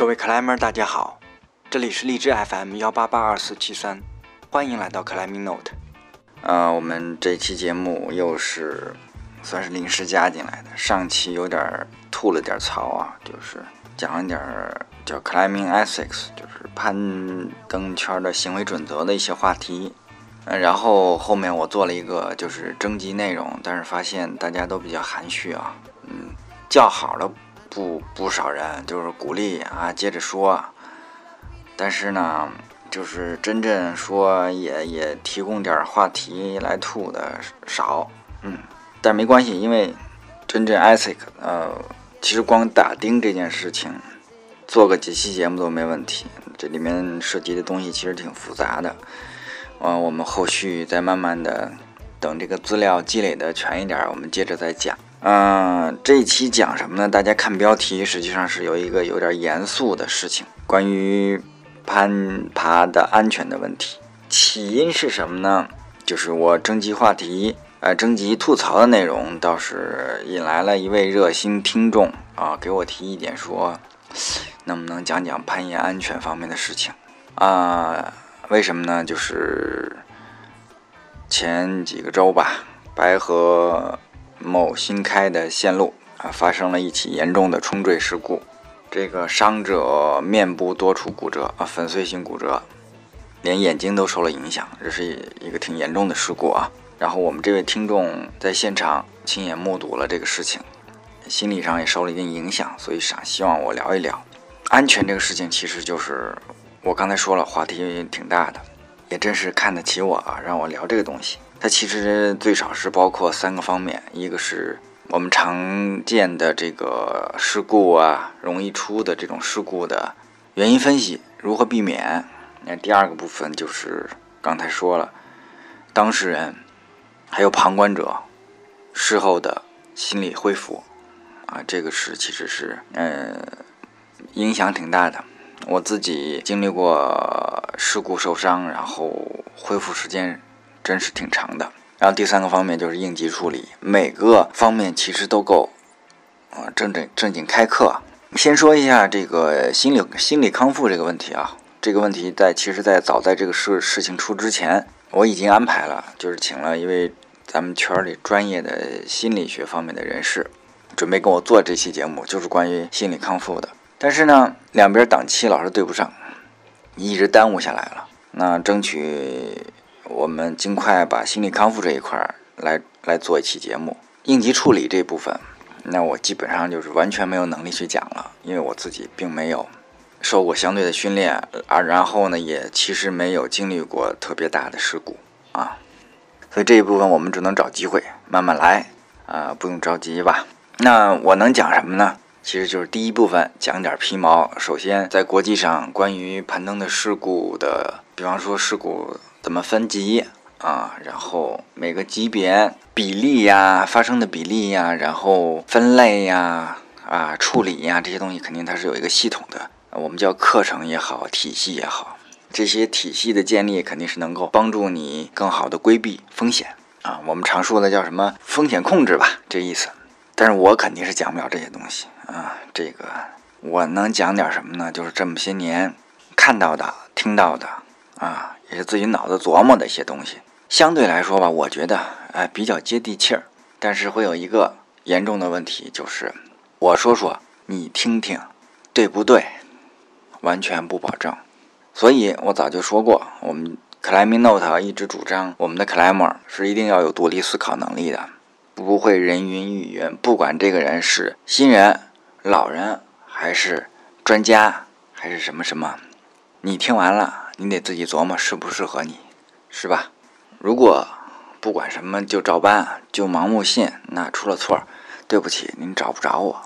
各位克莱门，大家好，这里是荔枝 FM 幺八八二四七三，欢迎来到克莱明 Note。呃，我们这期节目又是算是临时加进来的，上期有点吐了点槽啊，就是讲了点叫 Climbing Ethics，就是攀登圈的行为准则的一些话题。嗯，然后后面我做了一个就是征集内容，但是发现大家都比较含蓄啊，嗯，叫好了不不少人，就是鼓励啊，接着说，但是呢，就是真正说也也提供点话题来吐的少，嗯，但没关系，因为真正 ethic，呃，其实光打钉这件事情，做个几期节目都没问题，这里面涉及的东西其实挺复杂的。嗯，我们后续再慢慢的等这个资料积累的全一点，我们接着再讲。嗯，这一期讲什么呢？大家看标题，实际上是有一个有点严肃的事情，关于攀爬的安全的问题。起因是什么呢？就是我征集话题，呃，征集吐槽的内容，倒是引来了一位热心听众啊，给我提意见说，能不能讲讲攀岩安全方面的事情啊？为什么呢？就是前几个周吧，白河某新开的线路啊，发生了一起严重的冲坠事故。这个伤者面部多处骨折啊，粉碎性骨折，连眼睛都受了影响。这是一个挺严重的事故啊。然后我们这位听众在现场亲眼目睹了这个事情，心理上也受了一定影响，所以想希望我聊一聊安全这个事情，其实就是。我刚才说了，话题挺大的，也真是看得起我啊，让我聊这个东西。它其实最少是包括三个方面，一个是我们常见的这个事故啊，容易出的这种事故的原因分析，如何避免。那第二个部分就是刚才说了，当事人还有旁观者事后的心理恢复啊，这个是其实是呃影响挺大的。我自己经历过事故受伤，然后恢复时间真是挺长的。然后第三个方面就是应急处理，每个方面其实都够啊正正正经开课。先说一下这个心理心理康复这个问题啊，这个问题在其实，在早在这个事事情出之前，我已经安排了，就是请了一位咱们圈里专业的心理学方面的人士，准备跟我做这期节目，就是关于心理康复的。但是呢，两边档期老是对不上，一直耽误下来了。那争取我们尽快把心理康复这一块来来做一期节目。应急处理这部分，那我基本上就是完全没有能力去讲了，因为我自己并没有受过相对的训练啊，然后呢，也其实没有经历过特别大的事故啊，所以这一部分我们只能找机会慢慢来啊，不用着急吧。那我能讲什么呢？其实就是第一部分讲点皮毛。首先，在国际上关于攀登的事故的，比方说事故怎么分级啊，然后每个级别比例呀、发生的比例呀，然后分类呀、啊处理呀这些东西，肯定它是有一个系统的。我们叫课程也好，体系也好，这些体系的建立肯定是能够帮助你更好的规避风险啊。我们常说的叫什么风险控制吧，这意思。但是我肯定是讲不了这些东西。啊，这个我能讲点什么呢？就是这么些年看到的、听到的，啊，也是自己脑子琢磨的一些东西。相对来说吧，我觉得哎比较接地气儿。但是会有一个严重的问题，就是我说说你听听，对不对？完全不保证。所以我早就说过，我们 Climbing Note 一直主张，我们的 Climber 是一定要有独立思考能力的，不会人云亦云。不管这个人是新人。老人还是专家还是什么什么，你听完了，你得自己琢磨适不适合你，是吧？如果不管什么就照搬就盲目信，那出了错，对不起，您找不着我，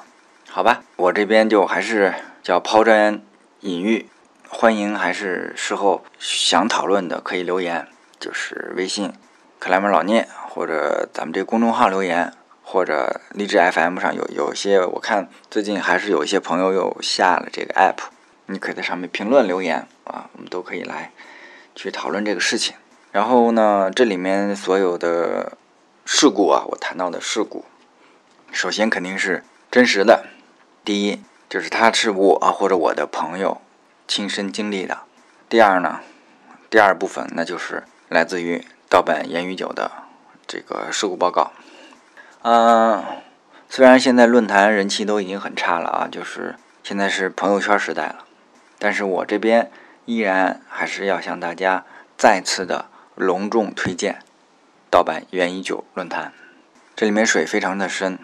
好吧？我这边就还是叫抛砖引玉，欢迎还是事后想讨论的可以留言，就是微信克莱门老聂或者咱们这公众号留言。或者荔枝 FM 上有有些，我看最近还是有一些朋友又下了这个 app，你可以在上面评论留言啊，我们都可以来去讨论这个事情。然后呢，这里面所有的事故啊，我谈到的事故，首先肯定是真实的。第一，就是它是我或者我的朋友亲身经历的。第二呢，第二部分那就是来自于盗版言语酒的这个事故报告。嗯，虽然现在论坛人气都已经很差了啊，就是现在是朋友圈时代了，但是我这边依然还是要向大家再次的隆重推荐盗版原一九论坛。这里面水非常的深，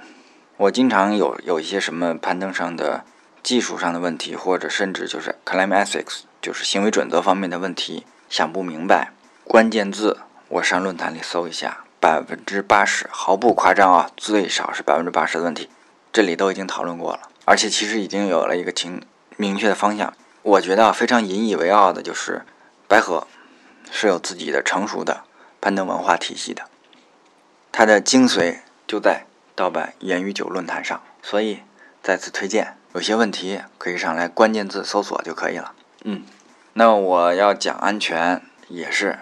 我经常有有一些什么攀登上的技术上的问题，或者甚至就是 climb ethics。就是行为准则方面的问题，想不明白，关键字我上论坛里搜一下，百分之八十毫不夸张啊，最少是百分之八十的问题，这里都已经讨论过了，而且其实已经有了一个清明确的方向。我觉得非常引以为傲的就是白河是有自己的成熟的攀登文化体系的，它的精髓就在盗版言语酒论坛上，所以再次推荐，有些问题可以上来关键字搜索就可以了。嗯，那我要讲安全也是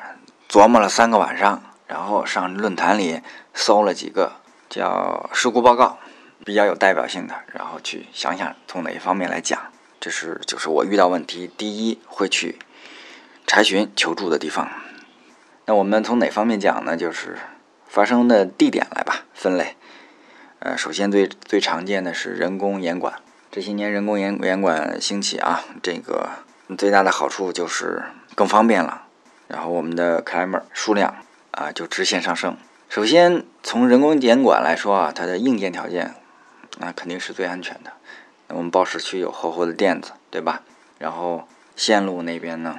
琢磨了三个晚上，然后上论坛里搜了几个叫事故报告，比较有代表性的，然后去想想从哪一方面来讲。这是就是我遇到问题第一会去查询求助的地方。那我们从哪方面讲呢？就是发生的地点来吧，分类。呃，首先最最常见的是人工严管，这些年人工严严管兴起啊，这个。最大的好处就是更方便了，然后我们的 climber 数量啊就直线上升。首先从人工严管来说啊，它的硬件条件那肯定是最安全的。我们报时区有厚厚的垫子，对吧？然后线路那边呢，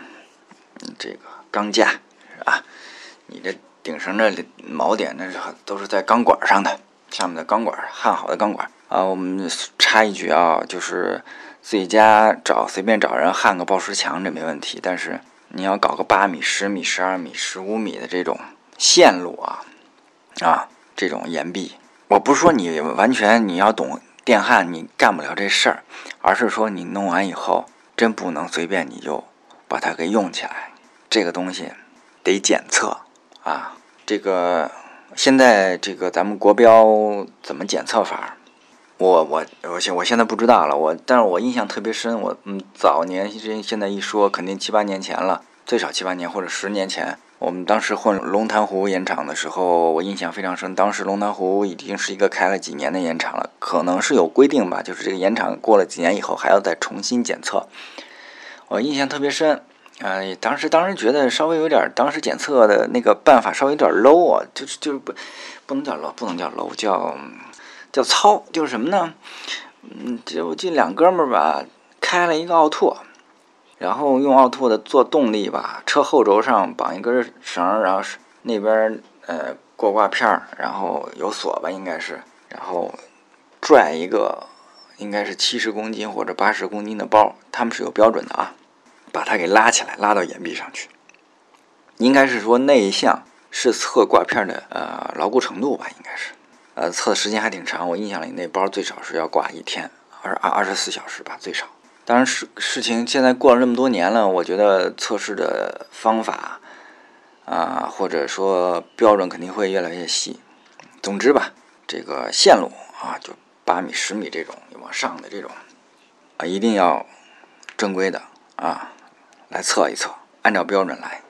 这个钢架啊，你这顶绳的锚点那是都是在钢管上的，上面的钢管焊好的钢管啊。我们插一句啊，就是。自己家找随便找人焊个报时墙这没问题，但是你要搞个八米、十米、十二米、十五米的这种线路啊，啊，这种岩壁，我不是说你完全你要懂电焊你干不了这事儿，而是说你弄完以后真不能随便你就把它给用起来，这个东西得检测啊。这个现在这个咱们国标怎么检测法？我我我现我现在不知道了，我但是我印象特别深，我嗯早年现现在一说肯定七八年前了，最少七八年或者十年前，我们当时混龙潭湖盐场的时候，我印象非常深。当时龙潭湖已经是一个开了几年的盐场了，可能是有规定吧，就是这个盐场过了几年以后还要再重新检测。我印象特别深，呃，当时当时觉得稍微有点，当时检测的那个办法稍微有点 low 啊，就是就是不不能叫 low，不能叫 low，叫。叫糙，就是什么呢？嗯，就这两哥们儿吧，开了一个奥拓，然后用奥拓的做动力吧，车后轴上绑一根绳，然后是那边呃过挂片，然后有锁吧，应该是，然后拽一个应该是七十公斤或者八十公斤的包，他们是有标准的啊，把它给拉起来，拉到岩壁上去，应该是说那一项是测挂片的呃牢固程度吧，应该是。呃，测的时间还挺长，我印象里那包最少是要挂一天，二二二十四小时吧，最少。当然，事事情现在过了这么多年了，我觉得测试的方法啊，或者说标准肯定会越来越细。总之吧，这个线路啊，就八米、十米这种往上的这种啊，一定要正规的啊来测一测，按照标准来。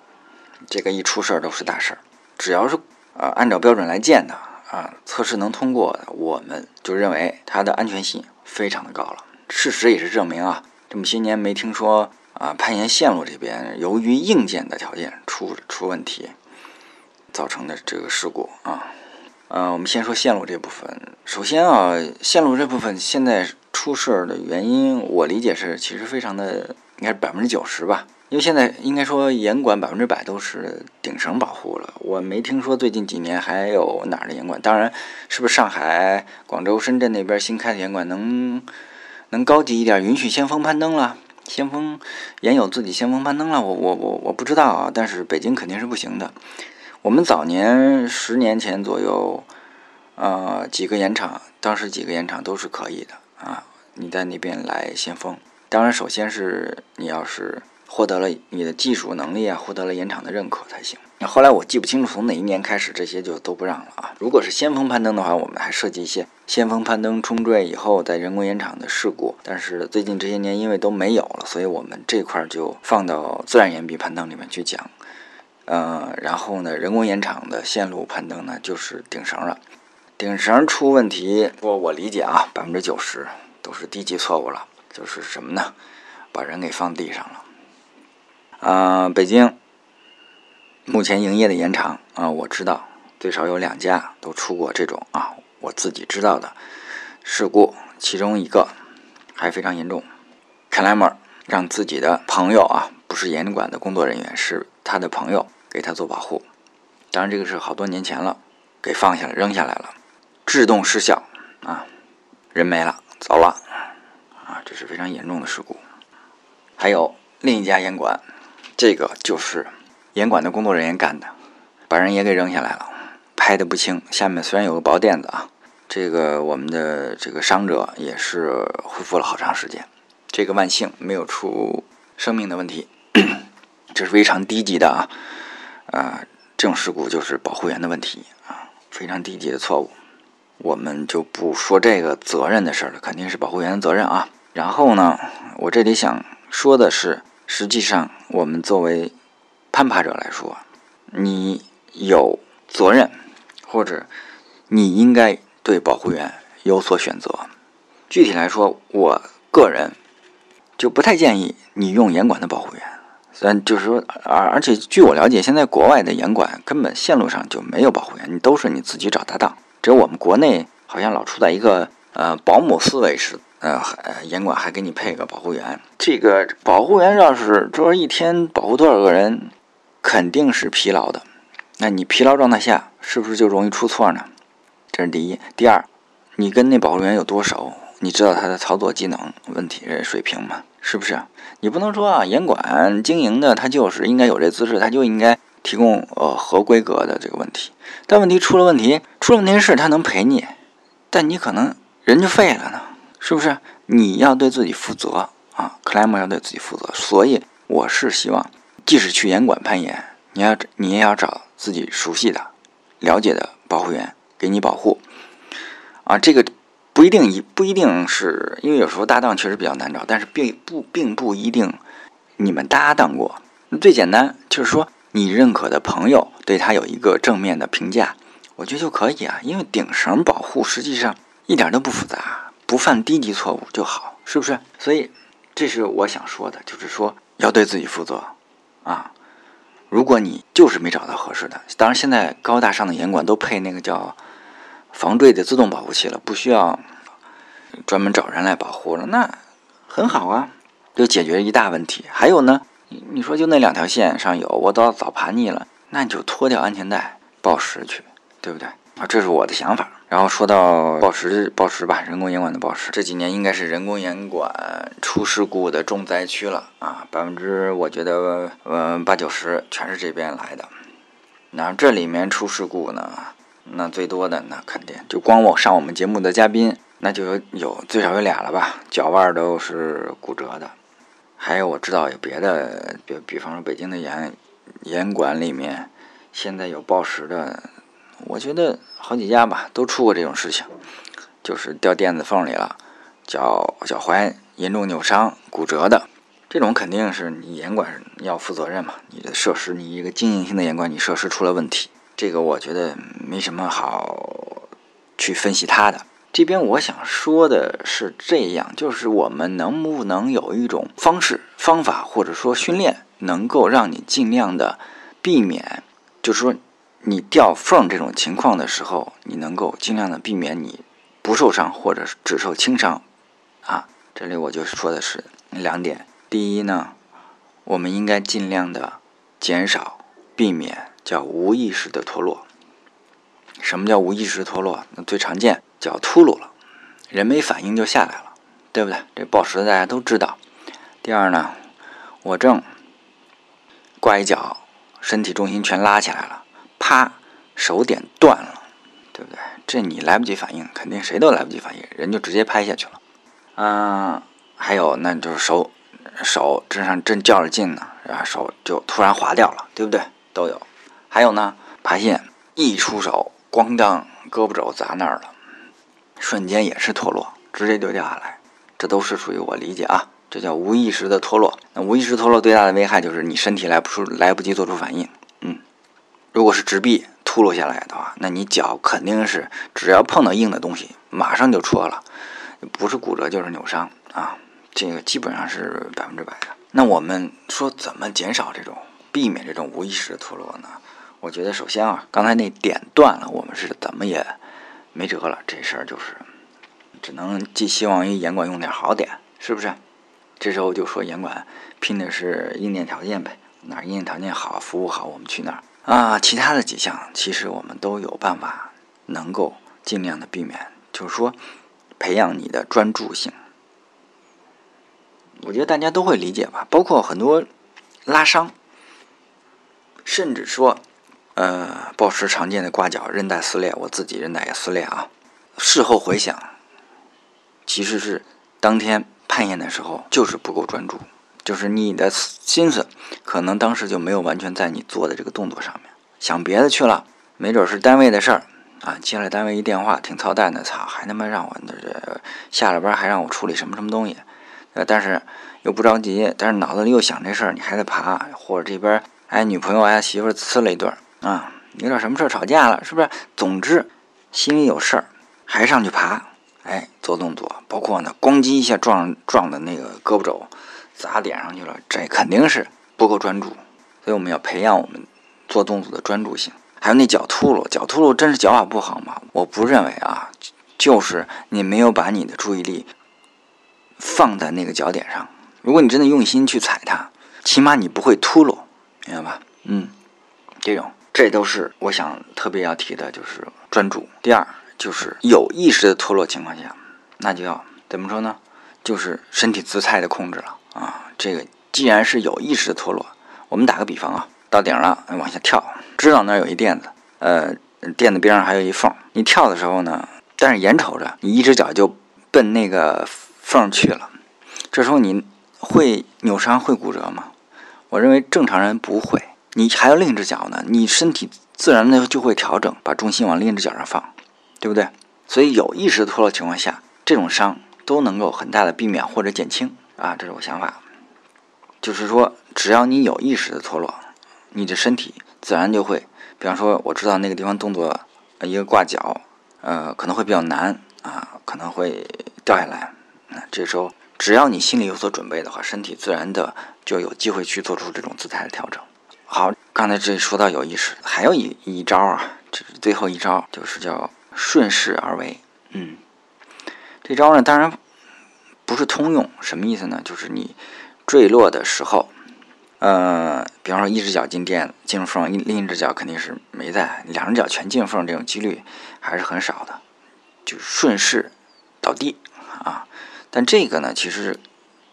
这个一出事儿都是大事儿，只要是呃按照标准来建的。啊，测试能通过的，我们就认为它的安全性非常的高了。事实也是证明啊，这么些年没听说啊，攀岩线路这边由于硬件的条件出出问题造成的这个事故啊。嗯，我们先说线路这部分。首先啊，线路这部分现在出事儿的原因，我理解是其实非常的，应该是百分之九十吧。因为现在应该说严管百分之百都是顶绳保护了，我没听说最近几年还有哪儿的严管。当然，是不是上海、广州、深圳那边新开的严管能能高级一点，允许先锋攀登了？先锋也有自己先锋攀登了？我我我我不知道啊。但是北京肯定是不行的。我们早年十年前左右，呃，几个盐场，当时几个盐场都是可以的啊。你在那边来先锋，当然首先是你要是。获得了你的技术能力啊，获得了盐场的认可才行。那后来我记不清楚从哪一年开始，这些就都不让了啊。如果是先锋攀登的话，我们还涉及一些先锋攀登冲坠以后在人工岩场的事故。但是最近这些年因为都没有了，所以我们这块就放到自然岩壁攀登里面去讲。呃，然后呢，人工岩场的线路攀登呢，就是顶绳了。顶绳出问题，我我理解啊，百分之九十都是低级错误了。就是什么呢？把人给放地上了。啊，北京。目前营业的岩场啊，我知道最少有两家都出过这种啊，我自己知道的事故，其中一个还非常严重。climber 让自己的朋友啊，不是严管的工作人员，是他的朋友给他做保护。当然这个是好多年前了，给放下来扔下来了，制动失效啊，人没了，走了啊，这是非常严重的事故。还有另一家严管，这个就是。严管的工作人员干的，把人也给扔下来了，拍的不轻。下面虽然有个薄垫子啊，这个我们的这个伤者也是恢复了好长时间。这个万幸没有出生命的问题，这是非常低级的啊！啊，这种事故就是保护员的问题啊，非常低级的错误。我们就不说这个责任的事了，肯定是保护员的责任啊。然后呢，我这里想说的是，实际上我们作为攀爬者来说，你有责任，或者你应该对保护员有所选择。具体来说，我个人就不太建议你用严管的保护员。虽然就是说，而而且据我了解，现在国外的严管根本线路上就没有保护员，你都是你自己找搭档。只有我们国内好像老处在一个呃保姆思维似的，呃，严管还给你配个保护员。这个保护员要是说一天保护多少个人？肯定是疲劳的，那你疲劳状态下是不是就容易出错呢？这是第一。第二，你跟那保护员有多熟？你知道他的操作技能问题水平吗？是不是？你不能说啊，严管经营的他就是应该有这资质，他就应该提供呃合规格的这个问题。但问题出了问题，出了问题是他能赔你，但你可能人就废了呢，是不是？你要对自己负责啊 c l a m 要对自己负责。所以我是希望。即使去严管攀岩，你要你也要找自己熟悉的、了解的保护员给你保护。啊，这个不一定一不一定是因为有时候搭档确实比较难找，但是并不并不一定你们搭档过。最简单就是说，你认可的朋友对他有一个正面的评价，我觉得就可以啊。因为顶绳保护实际上一点都不复杂，不犯低级错误就好，是不是？所以这是我想说的，就是说要对自己负责。啊，如果你就是没找到合适的，当然现在高大上的严管都配那个叫防坠的自动保护器了，不需要专门找人来保护了，那很好啊，就解决一大问题。还有呢，你你说就那两条线上有，我都早爬腻了，那你就脱掉安全带报时去，对不对？啊，这是我的想法。然后说到报时，报时吧，人工岩管的报时，这几年应该是人工岩管出事故的重灾区了啊，百分之我觉得嗯八九十全是这边来的。那这里面出事故呢，那最多的那肯定就光我上我们节目的嘉宾，那就有有最少有俩了吧，脚腕都是骨折的。还有我知道有别的，比比方说北京的岩岩管里面，现在有报时的。我觉得好几家吧都出过这种事情，就是掉垫子缝里了，脚脚踝严重扭伤、骨折的，这种肯定是你严管要负责任嘛。你的设施，你一个经营性的严管，你设施出了问题，这个我觉得没什么好去分析它的。这边我想说的是这样，就是我们能不能有一种方式、方法，或者说训练，能够让你尽量的避免，就是说。你掉缝这种情况的时候，你能够尽量的避免你不受伤或者只受轻伤，啊，这里我就说的是两点。第一呢，我们应该尽量的减少避免叫无意识的脱落。什么叫无意识脱落？那最常见叫秃噜了，人没反应就下来了，对不对？这暴食的大家都知道。第二呢，我正挂一脚，身体重心全拉起来了。啪，手点断了，对不对？这你来不及反应，肯定谁都来不及反应，人就直接拍下去了。嗯，还有那就是手手正上正较着劲呢，然后手就突然滑掉了，对不对？都有。还有呢，爬线一出手，咣当，胳膊肘砸那儿了，瞬间也是脱落，直接就掉下来。这都是属于我理解啊，这叫无意识的脱落。那无意识脱落最大的危害就是你身体来不出来不及做出反应。如果是直臂秃噜下来的话，那你脚肯定是只要碰到硬的东西，马上就戳了，不是骨折就是扭伤啊。这个基本上是百分之百的。那我们说怎么减少这种、避免这种无意识的脱落呢？我觉得首先啊，刚才那点断了，我们是怎么也没辙了。这事儿就是。只能寄希望于严管用点好点，是不是？这时候就说严管拼的是硬件条件呗，哪硬件条件好，服务好，我们去哪儿啊。其他的几项其实我们都有办法能够尽量的避免，就是说培养你的专注性。我觉得大家都会理解吧，包括很多拉伤，甚至说呃，暴食常见的挂脚、韧带撕裂，我自己韧带也撕裂啊。事后回想。其实是当天攀岩的时候，就是不够专注，就是你的心思可能当时就没有完全在你做的这个动作上面，想别的去了，没准是单位的事儿啊，接了单位一电话，挺操蛋的，操，还他妈让我那这下了班还让我处理什么什么东西，呃，但是又不着急，但是脑子里又想这事儿，你还得爬，或者这边哎女朋友哎媳妇儿呲了一顿啊，有点什么事儿吵架了，是不是？总之心里有事儿，还上去爬。哎，做动作，包括呢，咣叽一下撞撞的那个胳膊肘，砸脸上去了，这肯定是不够专注。所以我们要培养我们做动作的专注性。还有那脚秃噜，脚秃噜真是脚法不好吗？我不认为啊，就是你没有把你的注意力放在那个脚点上。如果你真的用心去踩它，起码你不会秃噜，明白吧？嗯，这种，这都是我想特别要提的，就是专注。第二。就是有意识的脱落情况下，那就要怎么说呢？就是身体姿态的控制了啊。这个既然是有意识的脱落，我们打个比方啊，到顶了往下跳，知道那儿有一垫子，呃，垫子边上还有一缝，你跳的时候呢，但是眼瞅着你一只脚就奔那个缝去了，这时候你会扭伤会骨折吗？我认为正常人不会。你还有另一只脚呢，你身体自然的就会调整，把重心往另一只脚上放。对不对？所以有意识的脱落情况下，这种伤都能够很大的避免或者减轻啊，这是我想法。就是说，只要你有意识的脱落，你的身体自然就会，比方说，我知道那个地方动作，一个挂脚，呃，可能会比较难啊，可能会掉下来。那这时候，只要你心里有所准备的话，身体自然的就有机会去做出这种姿态的调整。好，刚才这里说到有意识，还有一一招啊，这是最后一招，就是叫。顺势而为，嗯，这招呢，当然不是通用。什么意思呢？就是你坠落的时候，呃，比方说一只脚进垫进入缝，另一只脚肯定是没在，两只脚全进缝，这种几率还是很少的，就是顺势倒地啊。但这个呢，其实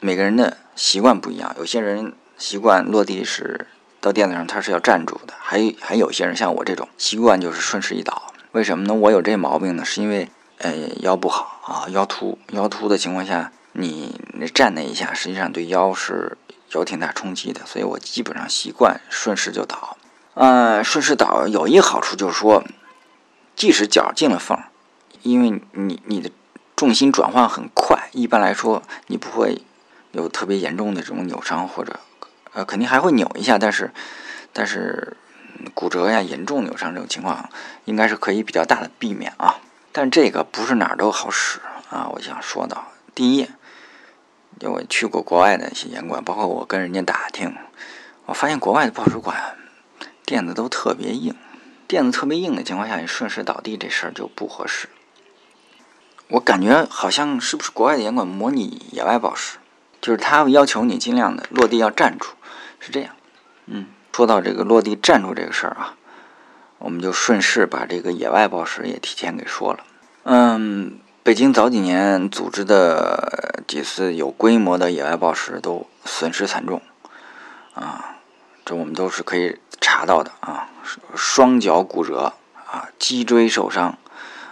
每个人的习惯不一样，有些人习惯落地是到垫子上，他是要站住的，还还有些人像我这种习惯就是顺势一倒。为什么呢？我有这毛病呢？是因为，呃，腰不好啊，腰突，腰突的情况下，你那站那一下，实际上对腰是有挺大冲击的，所以我基本上习惯顺势就倒。呃，顺势倒有一个好处就是说，即使脚进了缝，因为你你的重心转换很快，一般来说你不会有特别严重的这种扭伤或者，呃，肯定还会扭一下，但是，但是。骨折呀，严重扭伤这种情况，应该是可以比较大的避免啊。但这个不是哪儿都好使啊。我想说到，第一，我去过国外的一些严管，包括我跟人家打听，我发现国外的报石馆垫子都特别硬，垫子特别硬的情况下，你顺势倒地这事儿就不合适。我感觉好像是不是国外的严管模拟野外报石，就是他要求你尽量的落地要站住，是这样，嗯。说到这个落地站住这个事儿啊，我们就顺势把这个野外报时也提前给说了。嗯，北京早几年组织的几次有规模的野外暴食都损失惨重啊，这我们都是可以查到的啊，双脚骨折啊，脊椎受伤，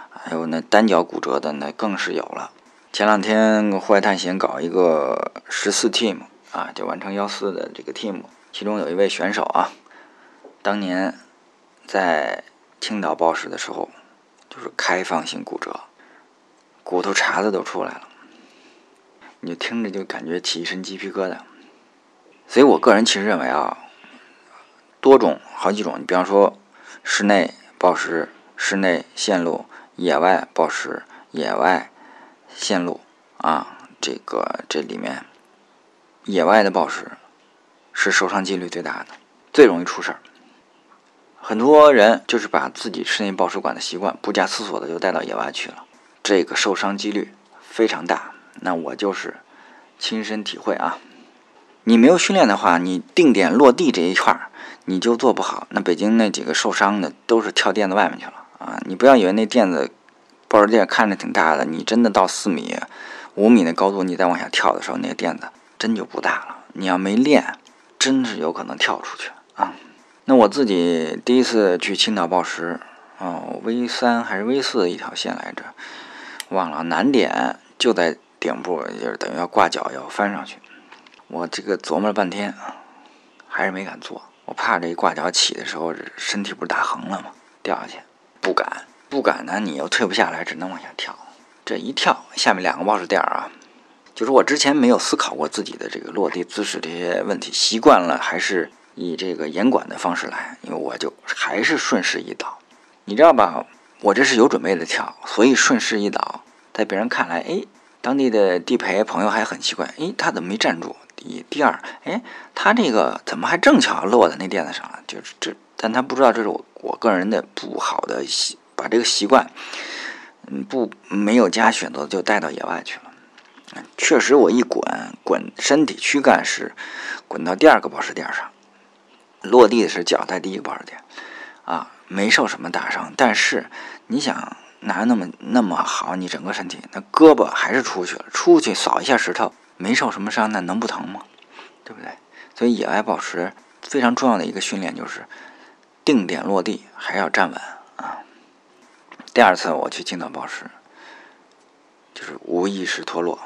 还有那单脚骨折的那更是有了。前两天户外探险搞一个十四 team 啊，就完成幺四的这个 team。其中有一位选手啊，当年在青岛暴食的时候，就是开放性骨折，骨头茬子都出来了，你听着就感觉起一身鸡皮疙瘩。所以我个人其实认为啊，多种好几种，你比方说室内暴食、室内线路、野外暴食、野外线路啊，这个这里面野外的暴食是受伤几率最大的，最容易出事儿。很多人就是把自己室内爆食管的习惯不加思索的就带到野外去了，这个受伤几率非常大。那我就是亲身体会啊。你没有训练的话，你定点落地这一块儿你就做不好。那北京那几个受伤的都是跳垫子外面去了啊！你不要以为那垫子报时垫看着挺大的，你真的到四米、五米的高度，你再往下跳的时候，那个垫子真就不大了。你要没练，真是有可能跳出去啊！那我自己第一次去青岛报时，哦，V 三还是 V 四一条线来着，忘了，难点就在顶部，就是等于要挂脚要翻上去。我这个琢磨了半天，还是没敢做。我怕这一挂脚起的时候，身体不是打横了吗？掉下去，不敢，不敢呢。你又退不下来，只能往下跳。这一跳，下面两个报时垫啊，就是我之前没有思考过自己的这个落地姿势这些问题，习惯了还是以这个严管的方式来，因为我就还是顺势一倒。你知道吧？我这是有准备的跳，所以顺势一倒，在别人看来，哎，当地的地陪朋友还很奇怪，哎，他怎么没站住？第第二，哎，他这个怎么还正巧落在那垫子上了？就是这，但他不知道这是我我个人的不好的习，把这个习惯，嗯，不没有加选择就带到野外去了。确实，我一滚滚，身体躯干是滚到第二个保时垫上，落地的是脚在第一个保时垫，啊，没受什么大伤。但是你想拿那么那么好，你整个身体那胳膊还是出去了，出去扫一下石头。没受什么伤，那能不疼吗？对不对？所以野外保持非常重要的一个训练就是定点落地，还要站稳啊。第二次我去青岛报时，就是无意识脱落，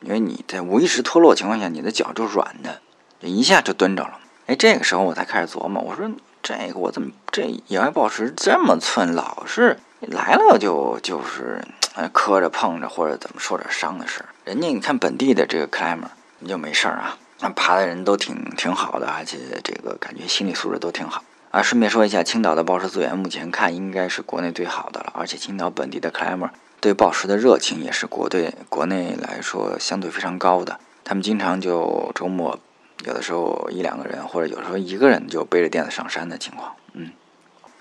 因为你在无意识脱落情况下，你的脚就软的，一下就蹲着了。哎，这个时候我才开始琢磨，我说这个我怎么这野外报时这么寸，老是来了就就是。磕着碰着或者怎么受点伤的事儿，人家你看本地的这个 climber 你就没事儿啊，那爬的人都挺挺好的，而且这个感觉心理素质都挺好啊。顺便说一下，青岛的报时资源目前看应该是国内最好的了，而且青岛本地的 climber 对报时的热情也是国对国内来说相对非常高的，他们经常就周末有的时候一两个人，或者有时候一个人就背着垫子上山的情况，嗯。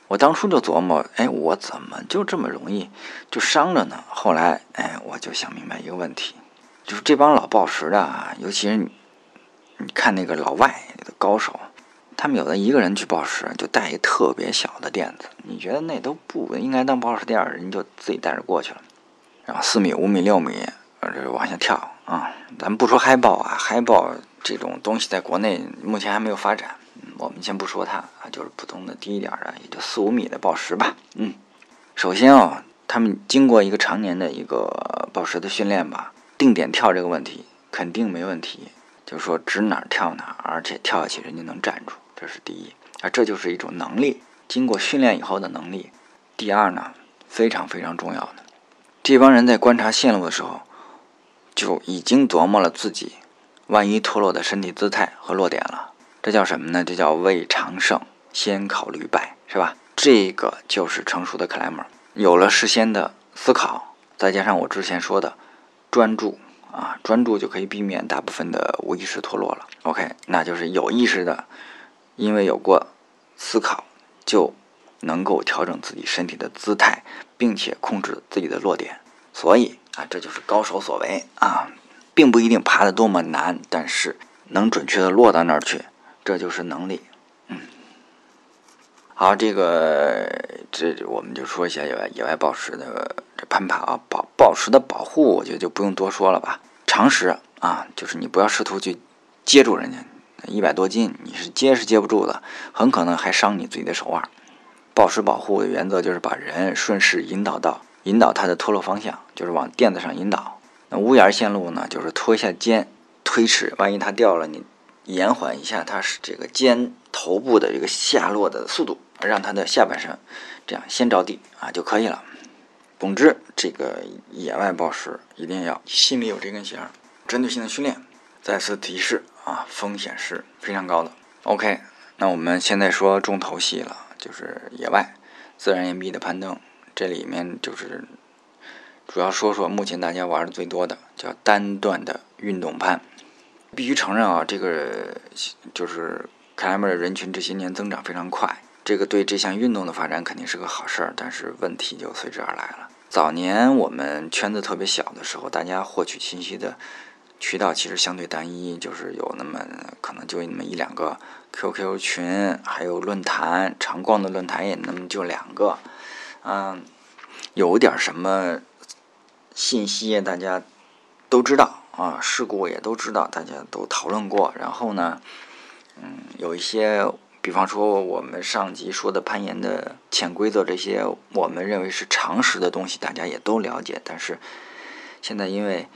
我当初就琢磨，哎，我怎么就这么容易就伤着呢？后来，哎，我就想明白一个问题，就是这帮老报时的啊，尤其是你，你看那个老外的高手，他们有的一个人去报时就带一特别小的垫子，你觉得那都不应该当报时垫儿，人就自己带着过去了，然后四米、五米、六米，呃，这往下跳啊。咱们不说嗨报啊，嗨报这种东西在国内目前还没有发展。我们先不说它啊，就是普通的低一点的，也就四五米的报时吧。嗯，首先啊，他们经过一个常年的一个报时的训练吧，定点跳这个问题肯定没问题。就是说指哪儿跳哪儿，而且跳下去人家能站住，这是第一。啊，这就是一种能力，经过训练以后的能力。第二呢，非常非常重要的，这帮人在观察线路的时候，就已经琢磨了自己万一脱落的身体姿态和落点了。这叫什么呢？这叫未尝胜先考虑败，是吧？这个就是成熟的克莱默，有了事先的思考，再加上我之前说的专注啊，专注就可以避免大部分的无意识脱落了。OK，那就是有意识的，因为有过思考，就能够调整自己身体的姿态，并且控制自己的落点。所以啊，这就是高手所为啊，并不一定爬得多么难，但是能准确的落到那儿去。这就是能力，嗯，好，这个这我们就说一下野外野外暴食的这攀爬啊，暴暴食的保护，我觉得就不用多说了吧。常识啊，就是你不要试图去接住人家，一百多斤你是接是接不住的，很可能还伤你自己的手腕。暴食保护的原则就是把人顺势引导到引导他的脱落方向，就是往垫子上引导。屋檐线路呢，就是拖一下肩，推迟，万一它掉了你。延缓一下它是这个肩头部的这个下落的速度，让它的下半身这样先着地啊就可以了。总之，这个野外暴食一定要心里有这根弦，针对性的训练。再次提示啊，风险是非常高的。OK，那我们现在说重头戏了，就是野外自然岩壁的攀登。这里面就是主要说说目前大家玩的最多的叫单段的运动攀。必须承认啊，这个就是克莱门的人群这些年增长非常快，这个对这项运动的发展肯定是个好事儿。但是问题就随之而来了。早年我们圈子特别小的时候，大家获取信息的。渠道其实相对单一，就是有那么可能就那么一两个 QQ 群，还有论坛，常逛的论坛也那么就两个。嗯，有点什么信息大家都知道啊，事故也都知道，大家都讨论过。然后呢，嗯，有一些，比方说我们上集说的攀岩的潜规则这些，我们认为是常识的东西，大家也都了解。但是现在因为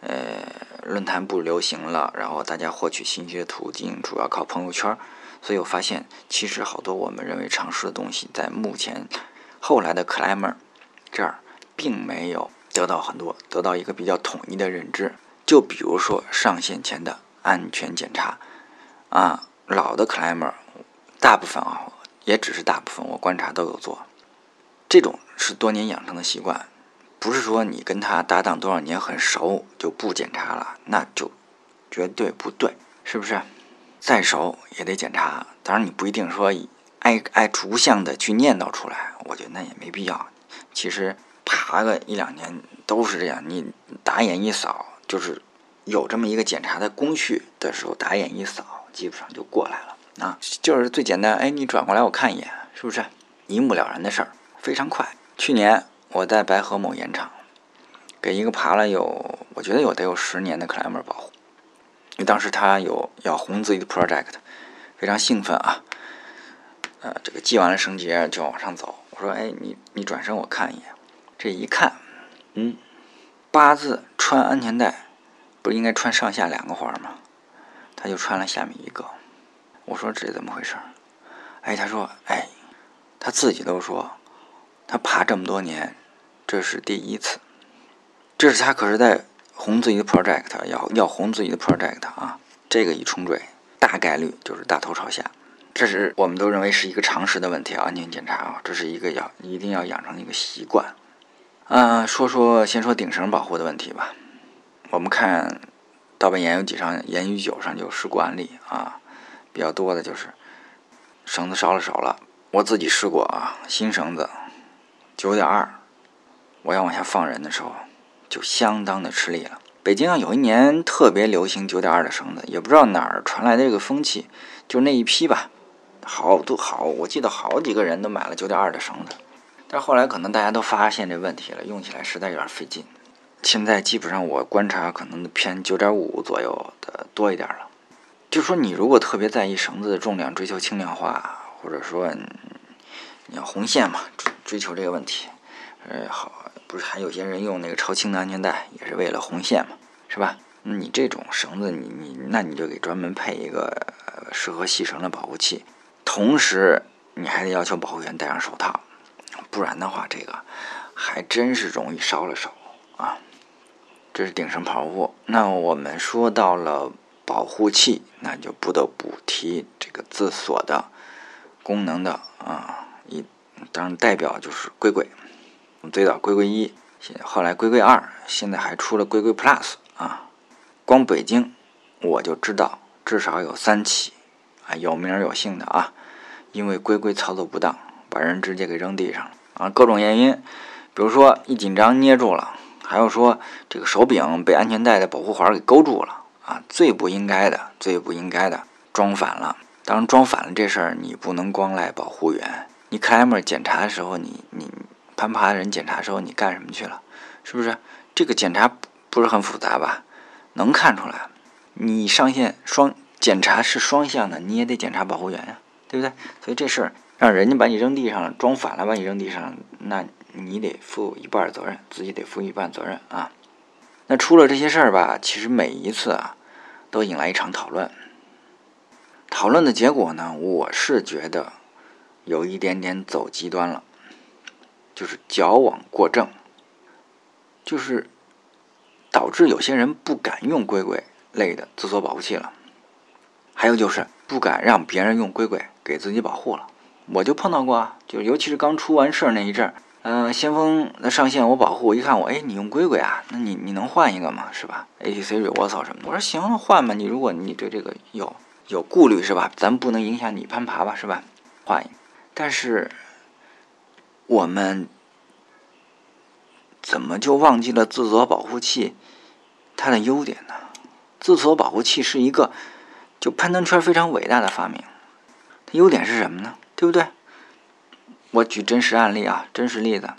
呃，论坛不流行了，然后大家获取信息的途径主要靠朋友圈，所以我发现其实好多我们认为常识的东西，在目前后来的 climber 这儿并没有得到很多得到一个比较统一的认知。就比如说上线前的安全检查啊，老的 climber 大部分啊，也只是大部分，我观察都有做，这种是多年养成的习惯。不是说你跟他搭档多少年很熟就不检查了，那就绝对不对，是不是？再熟也得检查。当然你不一定说挨挨逐项的去念叨出来，我觉得那也没必要。其实爬个一两年都是这样，你打眼一扫，就是有这么一个检查的工序的时候，打眼一扫，基本上就过来了啊。就是最简单，哎，你转过来我看一眼，是不是一目了然的事儿？非常快。去年。我在白河某盐场，给一个爬了有，我觉得有得有十年的克莱 r 保护，因为当时他有要红自己的 project，非常兴奋啊，呃，这个系完了绳结就往上走。我说，哎，你你转身我看一眼，这一看，嗯，八字穿安全带，不是应该穿上下两个环吗？他就穿了下面一个。我说这怎么回事？哎，他说，哎，他自己都说，他爬这么多年。这是第一次，这是他可是在红自己的 project，要要红自己的 project 啊！这个一冲坠，大概率就是大头朝下。这是我们都认为是一个常识的问题啊，安全检查啊，这是一个要一定要养成一个习惯。嗯，说说先说顶绳保护的问题吧。我们看盗版岩有几上岩与九上就有事故案例啊，比较多的就是绳子烧了手了。我自己试过啊，新绳子九点二。我要往下放人的时候，就相当的吃力了。北京啊，有一年特别流行九点二的绳子，也不知道哪儿传来的这个风气，就那一批吧，好多好，我记得好几个人都买了九点二的绳子。但后来可能大家都发现这问题了，用起来实在有点费劲。现在基本上我观察，可能偏九点五左右的多一点了。就说你如果特别在意绳子的重量，追求轻量化，或者说你要红线嘛，追追求这个问题，呃，好。不是还有些人用那个超轻的安全带，也是为了红线嘛，是吧？你这种绳子，你你那你就给专门配一个适合细绳的保护器，同时你还得要求保护员戴上手套，不然的话，这个还真是容易烧了手啊。这是顶绳保护。那我们说到了保护器，那就不得不提这个自锁的功能的啊，一当然代表就是龟龟。我们最早龟龟一，后来龟龟二，现在还出了龟龟 Plus 啊！光北京我就知道至少有三起啊，有名有姓的啊，因为龟龟操作不当，把人直接给扔地上了啊！各种原因，比如说一紧张捏住了，还有说这个手柄被安全带的保护环给勾住了啊！最不应该的，最不应该的，装反了。当然装反了这事儿，你不能光赖保护员，你 climber 检查的时候，你你。攀爬的人检查的时候，你干什么去了？是不是？这个检查不是很复杂吧？能看出来。你上线双检查是双向的，你也得检查保护员呀，对不对？所以这事儿让人家把你扔地上了，装反了把你扔地上，那你得负一半责任，自己得负一半责任啊。那出了这些事儿吧，其实每一次啊，都引来一场讨论。讨论的结果呢，我是觉得有一点点走极端了，就是矫枉过正，就是导致有些人不敢用龟龟类的自锁保护器了，还有就是不敢让别人用龟龟给自己保护了。我就碰到过啊，就尤其是刚出完事儿那一阵儿，嗯，先锋的上线我保护，一看我，哎，你用龟龟啊，那你你能换一个吗？是吧？ATC r e v e r s 什么，我说行，换吧。你如果你对这个有有顾虑是吧？咱不能影响你攀爬吧，是吧？换一个。但是我们怎么就忘记了自锁保护器它的优点呢？自锁保护器是一个就攀登圈非常伟大的发明，它优点是什么呢？对不对？我举真实案例啊，真实例子。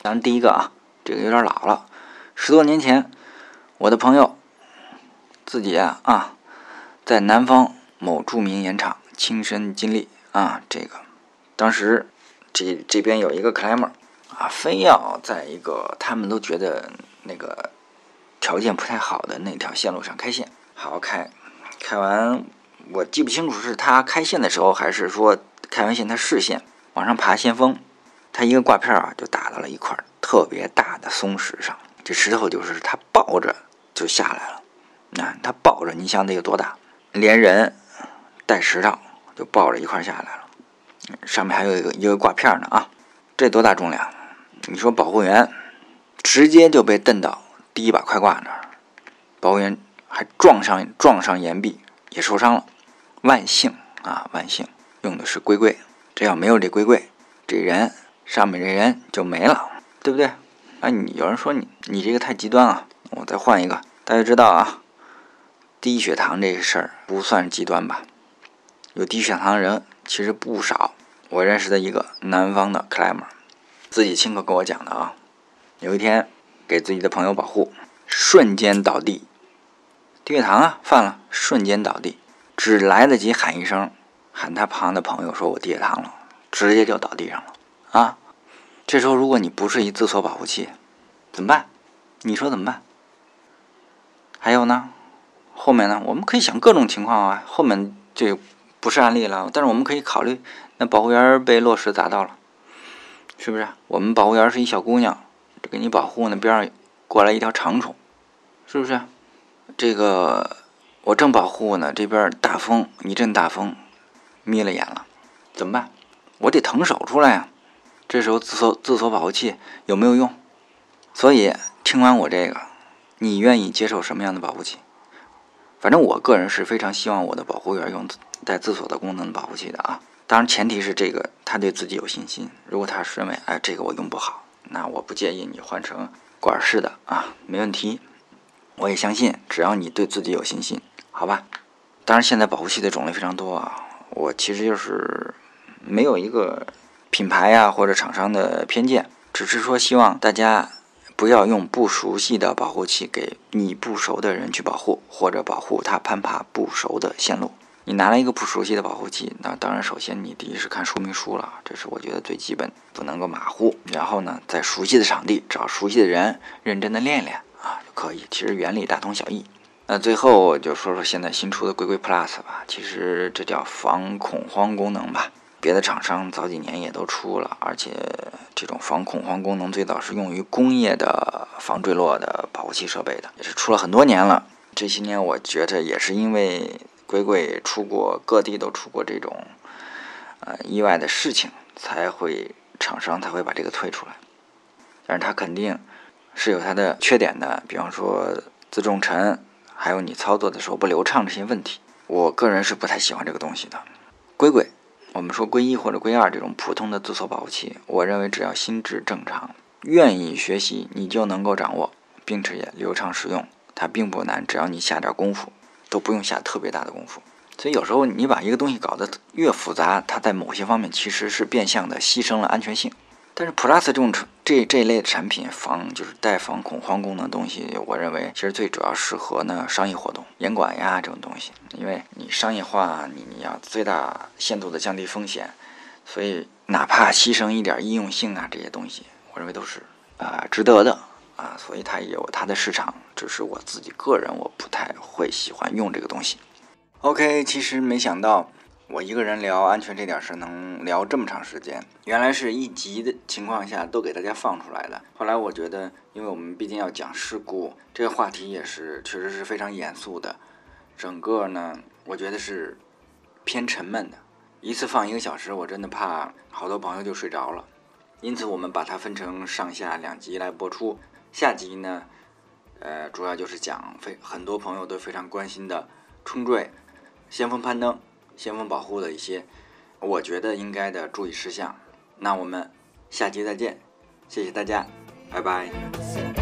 咱第一个啊，这个有点老了，十多年前，我的朋友自己啊，啊在南方某著名盐场亲身经历啊，这个当时这这边有一个 climber 啊，非要在一个他们都觉得那个条件不太好的那条线路上开线，好好开，开完我记不清楚是他开线的时候，还是说。开完线，他视线往上爬先锋，他一个挂片啊，就打到了一块特别大的松石上。这石头就是他抱着就下来了。那他抱着，你想得有多大？连人带石头就抱着一块下来了。上面还有一个一个挂片呢啊，这多大重量？你说保护员直接就被蹬到第一把快挂那儿，保护员还撞上撞上岩壁，也受伤了。万幸啊，万幸。用的是龟龟，这要没有这龟龟，这人上面这人就没了，对不对？啊，你有人说你你这个太极端啊，我再换一个。大家知道啊，低血糖这事儿不算极端吧？有低血糖的人其实不少。我认识的一个南方的 climber，自己亲口跟我讲的啊，有一天给自己的朋友保护，瞬间倒地，低血糖啊犯了，瞬间倒地，只来得及喊一声。喊他旁的朋友说：“我低血糖了，直接就倒地上了啊！”这时候如果你不是一自锁保护器，怎么办？你说怎么办？还有呢？后面呢？我们可以想各种情况啊。后面这不是案例了，但是我们可以考虑：那保护员被落石砸到了，是不是？我们保护员是一小姑娘，这给你保护呢，边上过来一条长虫，是不是？这个我正保护呢，这边大风一阵大风。眯了眼了，怎么办？我得腾手出来呀。这时候自锁自锁保护器有没有用？所以听完我这个，你愿意接受什么样的保护器？反正我个人是非常希望我的保护员用带自锁的功能保护器的啊。当然前提是这个他对自己有信心。如果他是认为哎这个我用不好，那我不建议你换成管式的啊，没问题。我也相信，只要你对自己有信心，好吧。当然现在保护器的种类非常多啊。我其实就是没有一个品牌呀或者厂商的偏见，只是说希望大家不要用不熟悉的保护器给你不熟的人去保护，或者保护他攀爬不熟的线路。你拿了一个不熟悉的保护器，那当然首先你第一是看说明书了，这是我觉得最基本，不能够马虎。然后呢，在熟悉的场地找熟悉的人，认真的练练啊就可以。其实原理大同小异。那最后就说说现在新出的龟龟 Plus 吧，其实这叫防恐慌功能吧。别的厂商早几年也都出了，而且这种防恐慌功能最早是用于工业的防坠落的保护器设备的，也是出了很多年了。这些年我觉着也是因为龟龟出过各地都出过这种呃意外的事情，才会厂商才会把这个推出来。但是它肯定是有它的缺点的，比方说自重沉。还有你操作的时候不流畅这些问题，我个人是不太喜欢这个东西的。龟龟，我们说龟一或者龟二这种普通的自锁保护器，我认为只要心智正常，愿意学习，你就能够掌握，并且也流畅使用，它并不难，只要你下点功夫，都不用下特别大的功夫。所以有时候你把一个东西搞得越复杂，它在某些方面其实是变相的牺牲了安全性。但是 Plus 这种这这一类的产品防就是带防恐慌功能的东西，我认为其实最主要适合呢商业活动、严管呀这种东西，因为你商业化，你你要最大限度的降低风险，所以哪怕牺牲一点应用性啊这些东西，我认为都是啊值得的啊，所以它也有它的市场，只是我自己个人我不太会喜欢用这个东西。OK，其实没想到我一个人聊安全这点事能聊这么长时间，原来是一集的情况下都给大家放出来的。后来我觉得，因为我们毕竟要讲事故，这个话题也是确实是非常严肃的，整个呢，我觉得是偏沉闷的。一次放一个小时，我真的怕好多朋友就睡着了，因此我们把它分成上下两集来播出。下集呢，呃，主要就是讲非很多朋友都非常关心的冲坠、先锋攀登、先锋保护的一些，我觉得应该的注意事项。那我们下期再见，谢谢大家，拜拜。